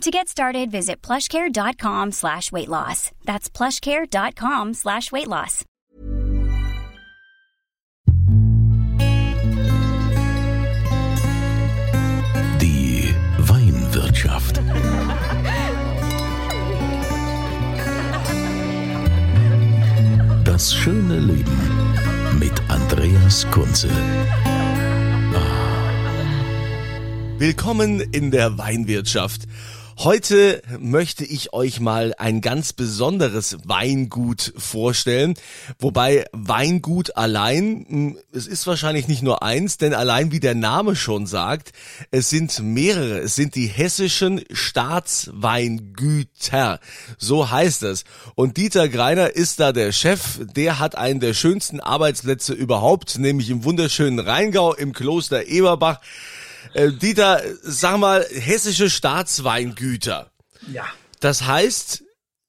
To get started, visit plushcare.com slash weight loss. That's plushcare.com slash weight loss. Die Weinwirtschaft. Das schöne Leben mit Andreas Kunze. Willkommen in der Weinwirtschaft. Heute möchte ich euch mal ein ganz besonderes Weingut vorstellen. Wobei Weingut allein, hm, es ist wahrscheinlich nicht nur eins, denn allein wie der Name schon sagt, es sind mehrere. Es sind die hessischen Staatsweingüter. So heißt es. Und Dieter Greiner ist da der Chef. Der hat einen der schönsten Arbeitsplätze überhaupt, nämlich im wunderschönen Rheingau im Kloster Eberbach. Äh, Dieter, sag mal, hessische Staatsweingüter. Ja. Das heißt,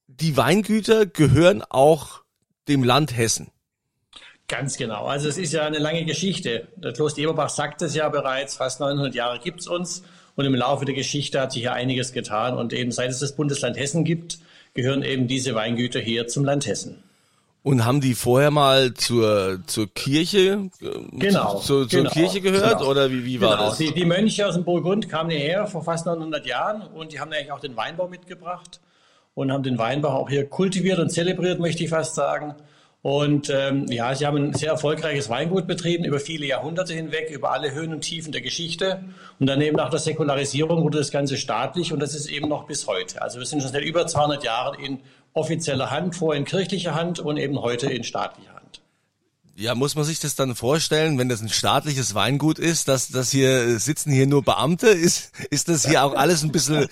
die Weingüter gehören auch dem Land Hessen. Ganz genau. Also es ist ja eine lange Geschichte. Der Kloster Eberbach sagt es ja bereits, fast 900 Jahre gibt es uns. Und im Laufe der Geschichte hat sich ja einiges getan. Und eben seit es das Bundesland Hessen gibt, gehören eben diese Weingüter hier zum Land Hessen. Und haben die vorher mal zur, zur Kirche, äh, Genau, zu, zur genau, Kirche gehört genau. oder wie, wie war Genau. das? Die, die Mönche aus dem Burgund kamen hierher vor fast 900 Jahren und die haben eigentlich auch den Weinbau mitgebracht und haben den Weinbau auch hier kultiviert und zelebriert, möchte ich fast sagen. Und ähm, ja, sie haben ein sehr erfolgreiches Weingut betrieben über viele Jahrhunderte hinweg, über alle Höhen und Tiefen der Geschichte. Und daneben nach der Säkularisierung wurde das Ganze staatlich und das ist eben noch bis heute. Also wir sind schon seit über 200 Jahren in offizieller Hand, vorher in kirchlicher Hand und eben heute in staatlicher Hand. Ja, muss man sich das dann vorstellen, wenn das ein staatliches Weingut ist, dass das hier äh, sitzen hier nur Beamte? Ist, ist das hier auch alles ein bisschen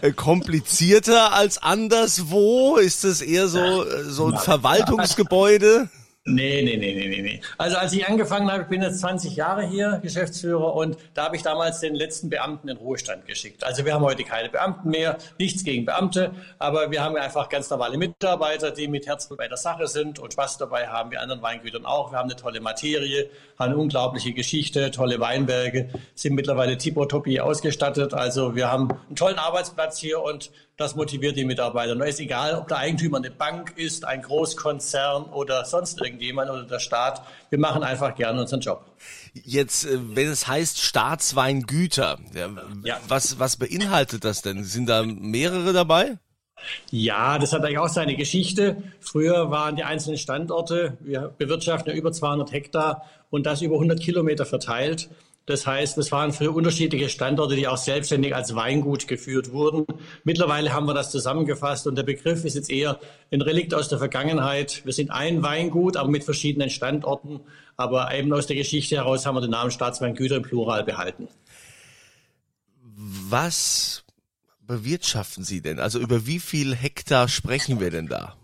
äh, komplizierter als anderswo? Ist das eher so, äh, so ein Verwaltungsgebäude? Nee, nee, nee, nee, nee. Also als ich angefangen habe, ich bin jetzt 20 Jahre hier Geschäftsführer und da habe ich damals den letzten Beamten in Ruhestand geschickt. Also wir haben heute keine Beamten mehr, nichts gegen Beamte, aber wir haben einfach ganz normale Mitarbeiter, die mit Herzblut bei der Sache sind und Spaß dabei haben, wie anderen Weingütern auch. Wir haben eine tolle Materie, haben eine unglaubliche Geschichte, tolle Weinberge, sind mittlerweile tippotoppi ausgestattet. Also wir haben einen tollen Arbeitsplatz hier und das motiviert die Mitarbeiter. Und es ist egal, ob der Eigentümer eine Bank ist, ein Großkonzern oder sonst irgendjemand oder der Staat. Wir machen einfach gerne unseren Job. Jetzt, äh, wenn es heißt Staatsweingüter, Ja. was, was beinhaltet das denn? Sind da mehrere dabei? Ja, das hat eigentlich auch seine Geschichte. Früher waren die einzelnen Standorte, wir bewirtschaften ja über 200 Hektar und das über 100 Kilometer verteilt. Das heißt, es waren früher unterschiedliche Standorte, die auch selbstständig als Weingut geführt wurden. Mittlerweile haben wir das zusammengefasst und der Begriff ist jetzt eher ein Relikt aus der Vergangenheit. Wir sind ein Weingut, aber mit verschiedenen Standorten. Aber eben aus der Geschichte heraus haben wir den Namen Staatsweingüter im Plural behalten. Was bewirtschaften Sie denn? Also über wie viel Hektar sprechen wir denn da?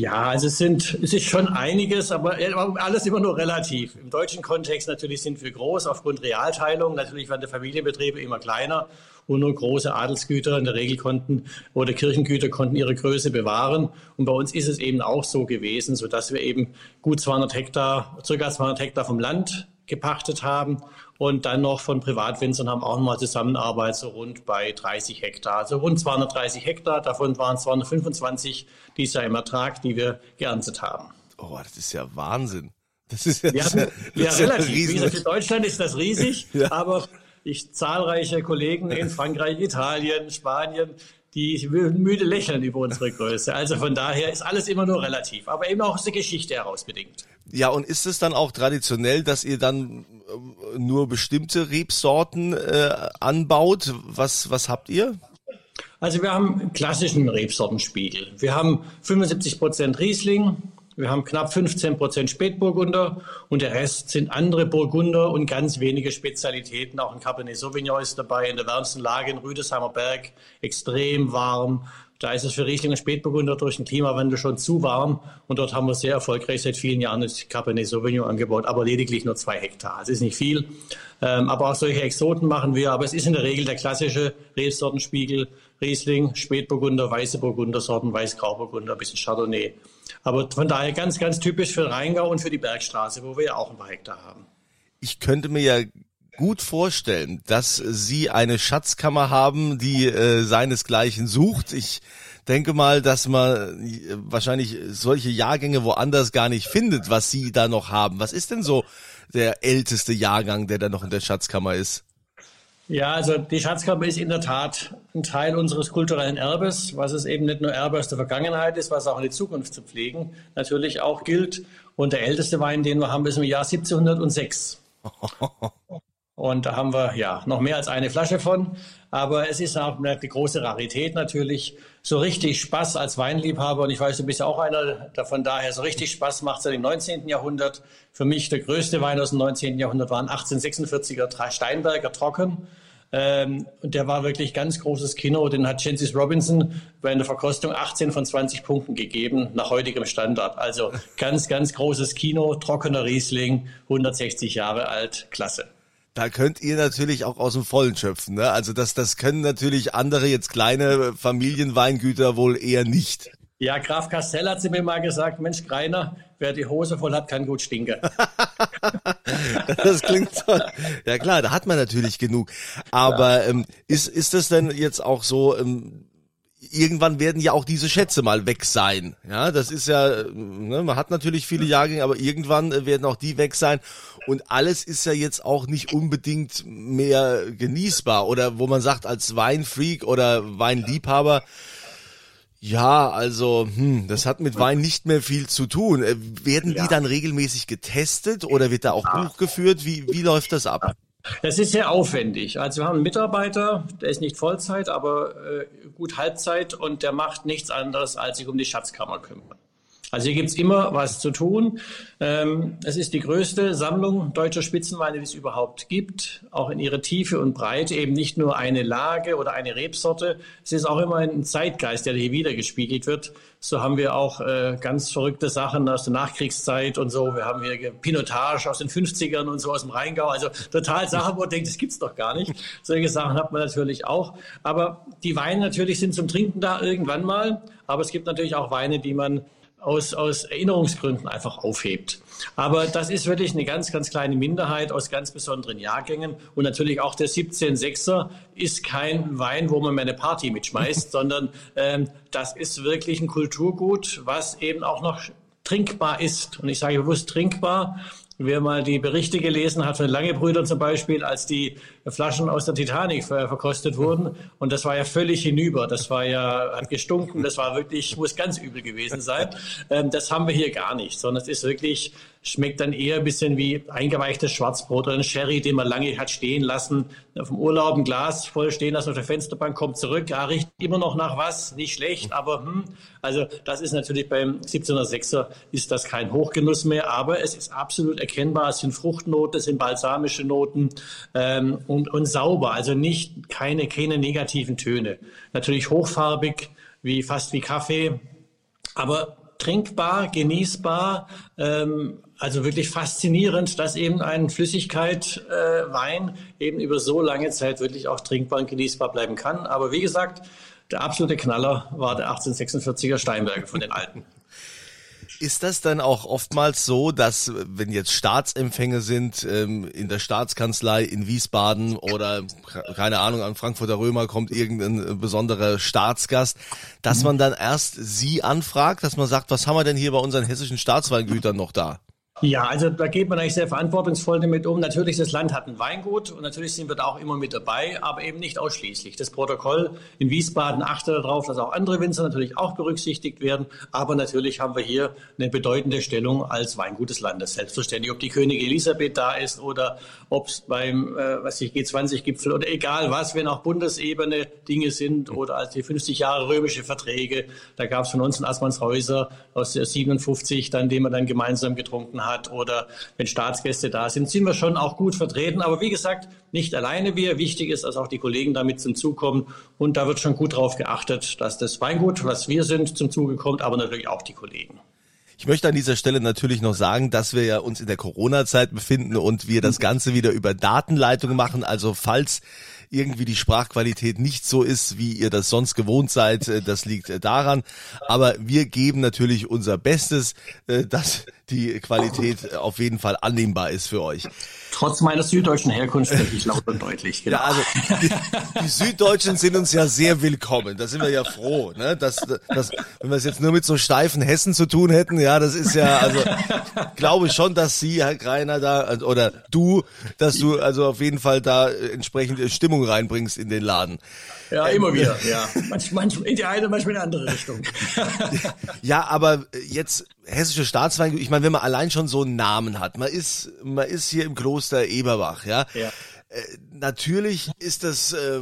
Ja, also es sind, es ist schon einiges, aber alles immer nur relativ. Im deutschen Kontext natürlich sind wir groß aufgrund Realteilung. Natürlich werden die Familienbetriebe immer kleiner und nur große Adelsgüter in der Regel konnten oder Kirchengüter konnten ihre Größe bewahren. Und bei uns ist es eben auch so gewesen, so dass wir eben gut 200 Hektar, circa 200 Hektar vom Land gepachtet haben und dann noch von Privatwinzern haben auch nochmal Zusammenarbeit so rund bei 30 Hektar. Also rund 230 Hektar, davon waren 225 dies Jahr im Ertrag, die wir geerntet haben. Oh, das ist ja Wahnsinn. Das ist ja, Wir haben, ja, ja, ja relativ. Gesagt, für Deutschland ist das riesig, Ja. aber ich zahlreiche Kollegen in Frankreich, Italien, Spanien, die müde lächeln über unsere Größe. Also von daher ist alles immer nur relativ, aber eben auch aus der Geschichte heraus bedingt. Ja, und ist es dann auch traditionell, dass ihr dann äh, nur bestimmte Rebsorten äh, anbaut? Was, was habt ihr? Also wir haben einen klassischen Rebsortenspiegel. Wir haben 75 Prozent Riesling, wir haben knapp 15 Prozent Spätburgunder und der Rest sind andere Burgunder und ganz wenige Spezialitäten. Auch ein Cabernet Sauvignon ist dabei in der wärmsten Lage in Rüdesheimer Berg, extrem warm. Da ist es für Riesling und Spätburgunder durch den Klimawandel schon zu warm. Und dort haben wir sehr erfolgreich seit vielen Jahren das Cabernet Sauvignon angebaut, aber lediglich nur zwei Hektar. Es ist nicht viel. Ähm, aber auch solche Exoten machen wir. Aber es ist in der Regel der klassische Rebsortenspiegel. Riesling, Spätburgunder, weiße Burgundersorten, Weiß-Grauburgunder, ein bisschen Chardonnay. Aber von daher ganz, ganz typisch für Rheingau und für die Bergstraße, wo wir ja auch ein paar Hektar haben. Ich könnte mir ja gut vorstellen, dass Sie eine Schatzkammer haben, die äh, seinesgleichen sucht. Ich denke mal, dass man äh, wahrscheinlich solche Jahrgänge woanders gar nicht findet, was Sie da noch haben. Was ist denn so der älteste Jahrgang, der da noch in der Schatzkammer ist? Ja, also die Schatzkammer ist in der Tat ein Teil unseres kulturellen Erbes, was es eben nicht nur Erbe aus der Vergangenheit ist, was auch in die Zukunft zu pflegen natürlich auch gilt. Und der älteste Wein, den wir haben, ist im Jahr 1706. Und da haben wir ja noch mehr als eine Flasche von. Aber es ist auch eine große Rarität natürlich. So richtig Spaß als Weinliebhaber, und ich weiß, du bist ja auch einer davon daher, so richtig Spaß macht es ja im 19. Jahrhundert. Für mich der größte Wein aus dem 19. Jahrhundert war ein 1846er Steinberger Trocken. Ähm, und der war wirklich ganz großes Kino. Den hat Chances Robinson bei einer Verkostung 18 von 20 Punkten gegeben, nach heutigem Standard. Also ganz, ganz großes Kino, trockener Riesling, 160 Jahre alt, klasse da könnt ihr natürlich auch aus dem Vollen schöpfen. Ne? Also das, das können natürlich andere jetzt kleine Familienweingüter wohl eher nicht. Ja, Graf Castell hat sie mir mal gesagt, Mensch, Greiner, wer die Hose voll hat, kann gut stinken. das klingt toll. Ja klar, da hat man natürlich genug. Aber ähm, ist, ist das denn jetzt auch so, ähm, irgendwann werden ja auch diese Schätze mal weg sein. Ja, das ist ja, ne, man hat natürlich viele Jahrgänge, aber irgendwann äh, werden auch die weg sein. Und alles ist ja jetzt auch nicht unbedingt mehr genießbar oder wo man sagt als Weinfreak oder Weinliebhaber, ja, also, hm, das hat mit Wein nicht mehr viel zu tun. Äh, werden ja. die dann regelmäßig getestet oder wird da auch Buch geführt? Wie, wie läuft das ab? Es ist sehr aufwendig. Also wir haben einen Mitarbeiter, der ist nicht Vollzeit, aber äh, gut Halbzeit und der macht nichts anderes, als sich um die Schatzkammer kümmern. Also hier gibt's immer was zu tun. Ähm, es ist die größte Sammlung deutscher Spitzenweine, die es überhaupt gibt, auch in ihrer Tiefe und Breite, eben nicht nur eine Lage oder eine Rebsorte. Es ist auch immer ein Zeitgeist, der hier wiedergespiegelt wird. So haben wir auch äh, ganz verrückte Sachen aus der Nachkriegszeit und so. Wir haben hier Pinotage aus den 50ern und so aus dem Rheingau. Also total Sachen, wo man denkt, das gibt's doch gar nicht. Solche Sachen hat man natürlich auch. Aber die Weine natürlich sind zum Trinken da irgendwann mal. Aber es gibt natürlich auch Weine, die man aus, aus Erinnerungsgründen einfach aufhebt. Aber das ist wirklich eine ganz, ganz kleine Minderheit aus ganz besonderen Jahrgängen. Und natürlich auch der 17,6er ist kein Wein, wo man mal eine Party mitschmeißt, sondern ähm, das ist wirklich ein Kulturgut, was eben auch noch trinkbar ist. Und ich sage bewusst trinkbar, Wer mal die Berichte gelesen hat von Lange Brüdern zum Beispiel, als die Flaschen aus der Titanic verkostet wurden, und das war ja völlig hinüber, das war ja, hat gestunken, das war wirklich, muss ganz übel gewesen sein. Ähm, das haben wir hier gar nicht, sondern es ist wirklich Schmeckt dann eher ein bisschen wie eingeweichtes Schwarzbrot oder ein Sherry, den man lange hat stehen lassen. Vom Urlaub ein Glas voll stehen lassen auf der Fensterbank, kommt zurück. Ja, riecht immer noch nach was, nicht schlecht, aber hm. Also das ist natürlich beim 1706er ist das kein Hochgenuss mehr, aber es ist absolut erkennbar. Es sind Fruchtnoten, es sind balsamische Noten ähm, und, und sauber, also nicht keine, keine negativen Töne. Natürlich hochfarbig, wie fast wie Kaffee, aber trinkbar, genießbar, ähm, also wirklich faszinierend, dass eben ein Flüssigkeit äh, Wein eben über so lange Zeit wirklich auch trinkbar und genießbar bleiben kann. Aber wie gesagt, der absolute Knaller war der 1846er Steinberger von den Alten. Ist das dann auch oftmals so, dass wenn jetzt Staatsempfänge sind ähm, in der Staatskanzlei in Wiesbaden oder keine Ahnung an Frankfurter Römer kommt irgendein besonderer Staatsgast, dass man dann erst Sie anfragt, dass man sagt, was haben wir denn hier bei unseren hessischen Staatsweingütern noch da? Ja, also da geht man eigentlich sehr verantwortungsvoll damit um. Natürlich, das Land hat ein Weingut und natürlich sind wir da auch immer mit dabei, aber eben nicht ausschließlich. Das Protokoll in Wiesbaden achtet darauf, dass auch andere Winzer natürlich auch berücksichtigt werden. Aber natürlich haben wir hier eine bedeutende Stellung als Weingut des Landes. Selbstverständlich, ob die Königin Elisabeth da ist oder ob es beim äh, was ich, G20-Gipfel oder egal was, wenn auch Bundesebene Dinge sind oder als die 50 Jahre römische Verträge. Da gab es von uns in Assmannshäuser aus der 57, dann, den wir dann gemeinsam getrunken haben hat oder wenn Staatsgäste da sind, sind wir schon auch gut vertreten. Aber wie gesagt, nicht alleine wir. Wichtig ist, dass auch die Kollegen damit zum Zug kommen. Und da wird schon gut darauf geachtet, dass das Weingut, was wir sind, zum Zuge kommt, aber natürlich auch die Kollegen. Ich möchte an dieser Stelle natürlich noch sagen, dass wir ja uns in der Corona-Zeit befinden und wir das Ganze wieder über Datenleitung machen. Also falls irgendwie die Sprachqualität nicht so ist, wie ihr das sonst gewohnt seid, äh, das liegt äh, daran. Aber wir geben natürlich unser Bestes, äh, dass die Qualität auf jeden Fall annehmbar ist für euch. Trotz meiner süddeutschen Herkunft spreche ich laut und deutlich. Genau. Ja, also die, die, Süddeutschen sind uns ja sehr willkommen. Da sind wir ja froh, ne? Dass, dass, wenn wir es jetzt nur mit so steifen Hessen zu tun hätten, ja, das ist ja, also ich glaube schon, dass Sie, Herr Greiner, da oder du, dass du also auf jeden Fall da entsprechende Stimmung reinbringst in den Laden. Ja, immer wieder, ja. Manchmal in die eine, manchmal in die andere Richtung. ja, aber jetzt hessische Staatsweingut, ich meine, wenn man allein schon so einen Namen hat, man ist, man ist hier im Kloster Eberbach, ja. ja. Äh, natürlich ist das, äh,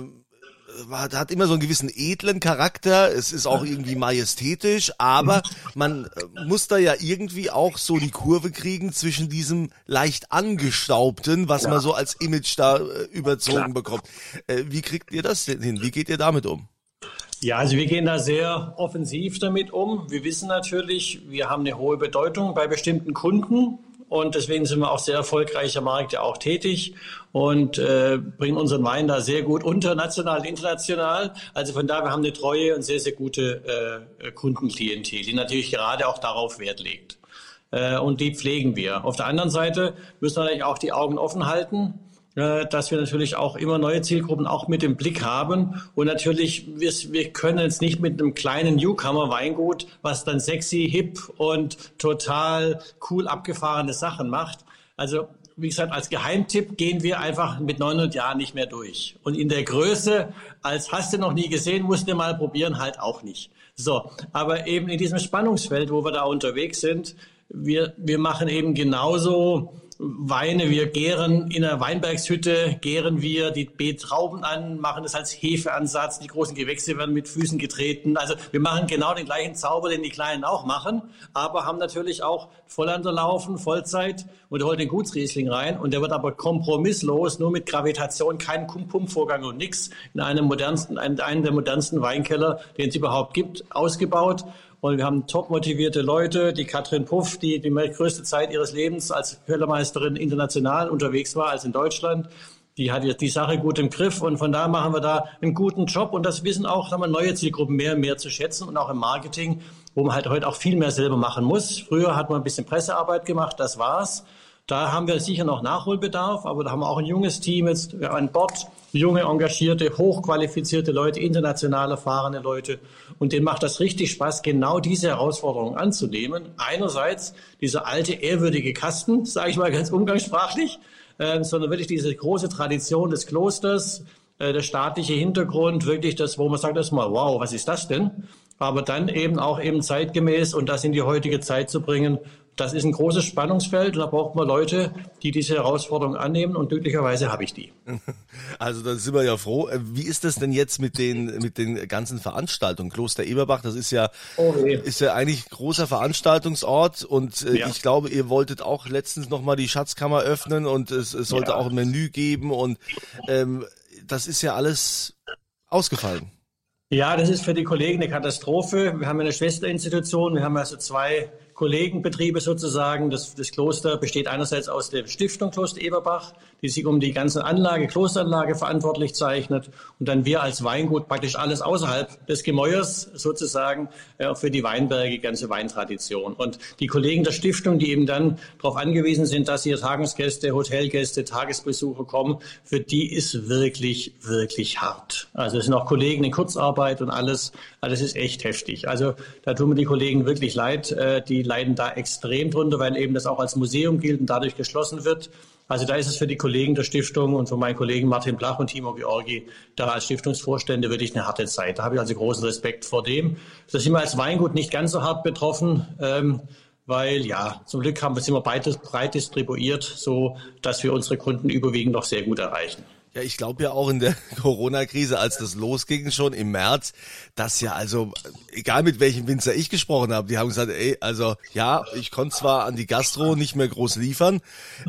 hat, immer so einen gewissen edlen Charakter, es ist auch irgendwie majestätisch, aber man äh, muss da ja irgendwie auch so die Kurve kriegen zwischen diesem leicht angestaubten, was ja. man so als Image da äh, überzogen Klar. bekommt. Äh, wie kriegt ihr das denn hin? Wie geht ihr damit um? Ja, also wir gehen da sehr offensiv damit um. Wir wissen natürlich, wir haben eine hohe Bedeutung bei bestimmten Kunden und deswegen sind wir auch sehr erfolgreicher Markt ja auch tätig und äh, bringen unseren Wein da sehr gut unter, national international. Also von daher, wir haben eine treue und sehr, sehr gute äh, Kundenklientel, die natürlich gerade auch darauf Wert legt. Äh, und die pflegen wir. Auf der anderen Seite müssen wir natürlich auch die Augen offen halten dass wir natürlich auch immer neue Zielgruppen auch mit im Blick haben. Und natürlich, wir, wir können jetzt nicht mit einem kleinen Newcomer-Weingut, was dann sexy, hip und total cool abgefahrene Sachen macht. Also wie gesagt, als Geheimtipp gehen wir einfach mit 900 Jahren nicht mehr durch. Und in der Größe, als hast du noch nie gesehen, musst du mal probieren, halt auch nicht. So, aber eben in diesem Spannungsfeld, wo wir da unterwegs sind, wir, wir machen eben genauso Weine. Wir gären in der Weinbergshütte, gären wir die B-Trauben an, machen das als Hefeansatz. Die großen Gewächse werden mit Füßen getreten. Also wir machen genau den gleichen Zauber, den die Kleinen auch machen, aber haben natürlich auch Vollander laufen, Vollzeit und holt den Gutsriesling rein und der wird aber kompromisslos, nur mit Gravitation, kein Pump-Pump-Vorgang und nix in einem modernsten, einem der modernsten Weinkeller, den es überhaupt gibt, ausgebaut. Und wir haben top motivierte Leute. Die Katrin Puff, die die größte Zeit ihres Lebens als Kellermeisterin international unterwegs war als in Deutschland. Die hat jetzt die Sache gut im Griff und von da machen wir da einen guten Job und das wissen auch sagen wir, neue Zielgruppen mehr und mehr zu schätzen und auch im Marketing, wo man halt heute auch viel mehr selber machen muss. Früher hat man ein bisschen Pressearbeit gemacht, das war's. Da haben wir sicher noch Nachholbedarf, aber da haben wir auch ein junges Team jetzt an Bord, junge, engagierte, hochqualifizierte Leute, international erfahrene Leute. Und denen macht das richtig Spaß, genau diese Herausforderung anzunehmen. Einerseits dieser alte, ehrwürdige Kasten, sage ich mal ganz umgangssprachlich, äh, sondern wirklich diese große Tradition des Klosters, äh, der staatliche Hintergrund, wirklich das, wo man sagt erstmal, wow, was ist das denn? Aber dann eben auch eben zeitgemäß und das in die heutige Zeit zu bringen, das ist ein großes Spannungsfeld und da braucht man Leute, die diese Herausforderung annehmen und glücklicherweise habe ich die. Also da sind wir ja froh. Äh, wie ist das denn jetzt mit den mit den ganzen Veranstaltungen? Kloster Eberbach, das ist ja oh, ist ja eigentlich großer Veranstaltungsort und äh, ja. ich glaube, ihr wolltet auch letztens noch mal die Schatzkammer öffnen und es, es sollte ja. auch ein Menü geben und ähm, das ist ja alles ausgefallen. Ja, das ist für die Kollegen eine Katastrophe. Wir haben eine Schwesterinstitution, wir haben also zwei Kollegenbetriebe sozusagen. Das, das Kloster besteht einerseits aus der Stiftung Kloster Eberbach, die sich um die ganze Anlage, Klosteranlage verantwortlich zeichnet. Und dann wir als Weingut praktisch alles außerhalb des Gemäuers sozusagen äh, für die Weinberge, die ganze Weintradition. Und die Kollegen der Stiftung, die eben dann darauf angewiesen sind, dass hier Tagungsgäste, Hotelgäste, Tagesbesucher kommen, für die ist wirklich, wirklich hart. Also es sind auch Kollegen in Kurzarbeit und alles. Also es ist echt heftig. Also da tun mir die Kollegen wirklich leid. Äh, die leiden da extrem drunter, weil eben das auch als Museum gilt und dadurch geschlossen wird. Also da ist es für die Kollegen der Stiftung und für meinen Kollegen Martin Blach und Timo Georgi da als Stiftungsvorstände wirklich eine harte Zeit. Da habe ich also großen Respekt vor dem. Da sind wir als Weingut nicht ganz so hart betroffen. Ähm, weil ja, zum Glück haben wir es immer breit, breit distribuiert, so dass wir unsere Kunden überwiegend noch sehr gut erreichen. Ja, ich glaube ja auch in der Corona-Krise, als das losging schon im März, dass ja also, egal mit welchem Winzer ich gesprochen habe, die haben gesagt, ey, also ja, ich konnte zwar an die Gastro nicht mehr groß liefern,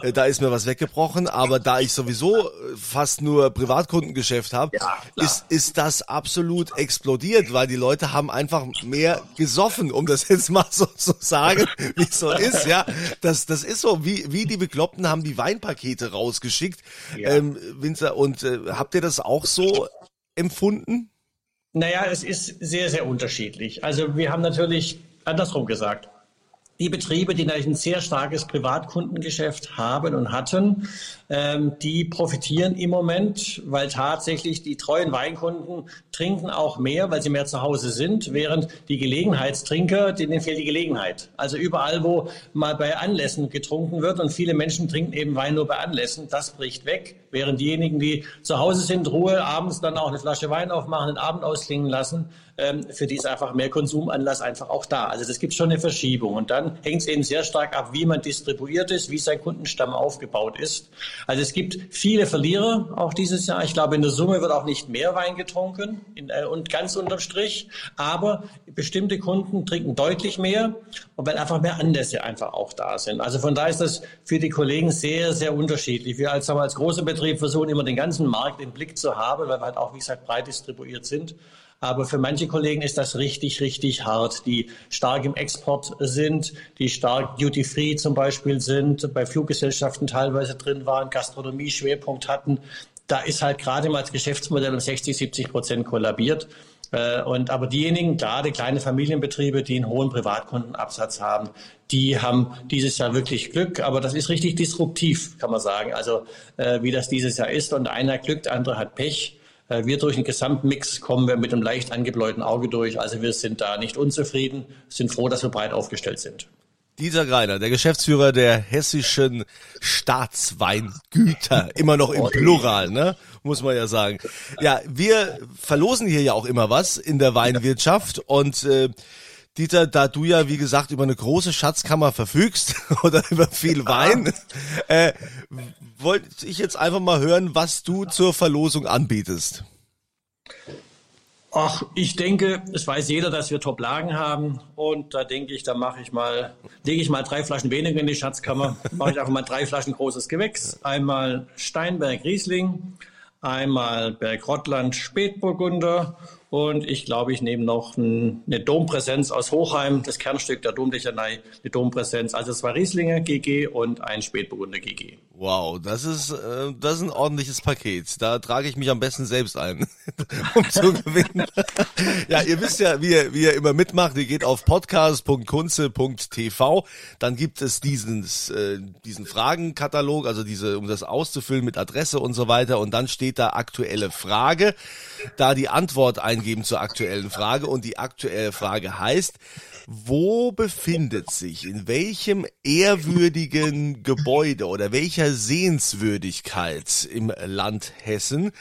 äh, da ist mir was weggebrochen, aber da ich sowieso äh, fast nur Privatkundengeschäft habe, ja, ist, ist das absolut explodiert, weil die Leute haben einfach mehr gesoffen, um das jetzt mal so zu sagen, wie es so ist, ja. Das, das ist so, wie, wie die Bekloppten haben die Weinpakete rausgeschickt, ja. ähm, Winzer und äh, habt ihr das auch so empfunden? Naja, es ist sehr, sehr unterschiedlich. Also wir haben natürlich andersrum gesagt. Die Betriebe, die natürlich ein sehr starkes Privatkundengeschäft haben und hatten, ähm, die profitieren im Moment, weil tatsächlich die treuen Weinkunden trinken auch mehr, weil sie mehr zu Hause sind, während die Gelegenheitstrinker, denen fehlt die Gelegenheit. Also überall, wo mal bei Anlässen getrunken wird und viele Menschen trinken eben Wein nur bei Anlässen, das bricht weg, während diejenigen, die zu Hause sind, Ruhe, abends dann auch eine Flasche Wein aufmachen, den Abend ausklingen lassen, ähm, für die ist einfach mehr Konsumanlass einfach auch da. Also das gibt schon eine Verschiebung. Und dann hängt es eben sehr stark ab, wie man distribuiert ist, wie sein Kundenstamm aufgebaut ist. Also es gibt viele Verlierer auch dieses Jahr. Ich glaube, in der Summe wird auch nicht mehr Wein getrunken in, äh, und ganz unterm Strich. Aber bestimmte Kunden trinken deutlich mehr, weil einfach mehr Anlässe einfach auch da sind. Also von daher ist das für die Kollegen sehr, sehr unterschiedlich. Wir als, als großer Betrieb versuchen immer den ganzen Markt im Blick zu haben, weil wir halt auch, wie gesagt, breit distribuiert sind. Aber für manche Kollegen ist das richtig, richtig hart, die stark im Export sind, die stark Duty-Free zum Beispiel sind, bei Fluggesellschaften teilweise drin waren, Gastronomie Schwerpunkt hatten. Da ist halt gerade mal das Geschäftsmodell um 60, 70 Prozent kollabiert. Äh, und aber diejenigen, gerade kleine Familienbetriebe, die einen hohen Privatkundenabsatz haben, die haben dieses Jahr wirklich Glück. Aber das ist richtig disruptiv, kann man sagen. Also äh, wie das dieses Jahr ist. Und einer glückt, andere hat Pech. Äh, wir durch den Gesamtmix kommen wir mit einem leicht angebläuten Auge durch. Also wir sind da nicht unzufrieden, sind froh, dass wir breit aufgestellt sind. Dieter Greiner, der Geschäftsführer der hessischen Staatsweingüter, immer noch im Plural, ne? Muss man ja sagen. Ja, wir verlosen hier ja auch immer was in der Weinwirtschaft und äh, Dieter, da du ja wie gesagt über eine große Schatzkammer verfügst oder über viel Wein, äh, wollte ich jetzt einfach mal hören, was du zur Verlosung anbietest. Ach, ich denke, es weiß jeder, dass wir Top-Lagen haben. Und da denke ich, da mache ich mal, lege ich mal drei Flaschen weniger in die Schatzkammer. mache ich einfach mal drei Flaschen großes Gewächs. Einmal Steinberg Riesling, einmal Bergrottland Spätburgunder und ich glaube, ich nehme noch eine Dompräsenz aus Hochheim, das Kernstück der Domdechanei, eine Dompräsenz. Also es war Rieslinger GG und ein Spätburgunder GG. Wow, das ist, äh, das ist ein ordentliches Paket. Da trage ich mich am besten selbst ein, um zu gewinnen. ja, ihr wisst ja, wie ihr, wie ihr immer mitmacht. Ihr geht auf podcast.kunze.tv. Dann gibt es diesen, äh, diesen Fragenkatalog, also diese, um das auszufüllen mit Adresse und so weiter. Und dann steht da aktuelle Frage. Da die Antwort eingeben zur aktuellen Frage. Und die aktuelle Frage heißt, wo befindet sich, in welchem ehrwürdigen Gebäude oder welcher Sehenswürdigkeit im Land Hessen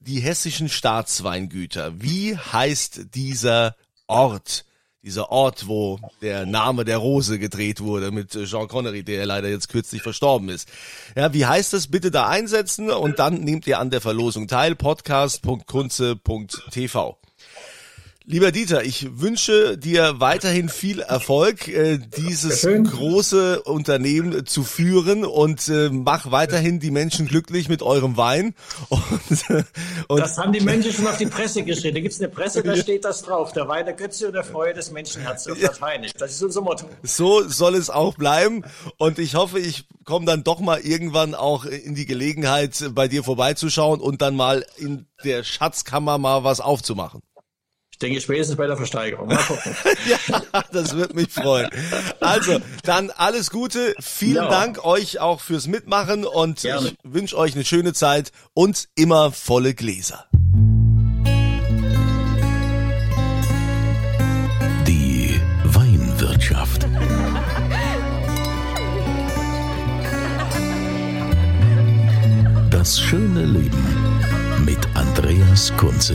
die hessischen Staatsweingüter? Wie heißt dieser Ort? Dieser Ort, wo der Name der Rose gedreht wurde mit Jean Connery, der leider jetzt kürzlich verstorben ist. Ja, wie heißt das? Bitte da einsetzen und dann nehmt ihr an der Verlosung teil. Podcast.kunze.tv. Lieber Dieter, ich wünsche dir weiterhin viel Erfolg, äh, dieses große Unternehmen zu führen und äh, mach weiterhin die Menschen glücklich mit eurem Wein. Und, und das haben die Menschen schon auf die Presse geschrieben. Da gibt's eine Presse, da steht das drauf. Der Wein der Götze und der Freude des Menschenherzens auf Lateinisch. Das ist unser Motto. So soll es auch bleiben. Und ich hoffe, ich komme dann doch mal irgendwann auch in die Gelegenheit, bei dir vorbeizuschauen und dann mal in der Schatzkammer mal was aufzumachen denke spätestens bei der Versteigerung. Mal gucken. ja, das wird mich freuen. Also, dann alles Gute. Vielen ja. Dank euch auch fürs Mitmachen und Gerne. ich wünsche euch eine schöne Zeit und immer volle Gläser. Die Weinwirtschaft. Das schöne Leben mit Andreas Kunze.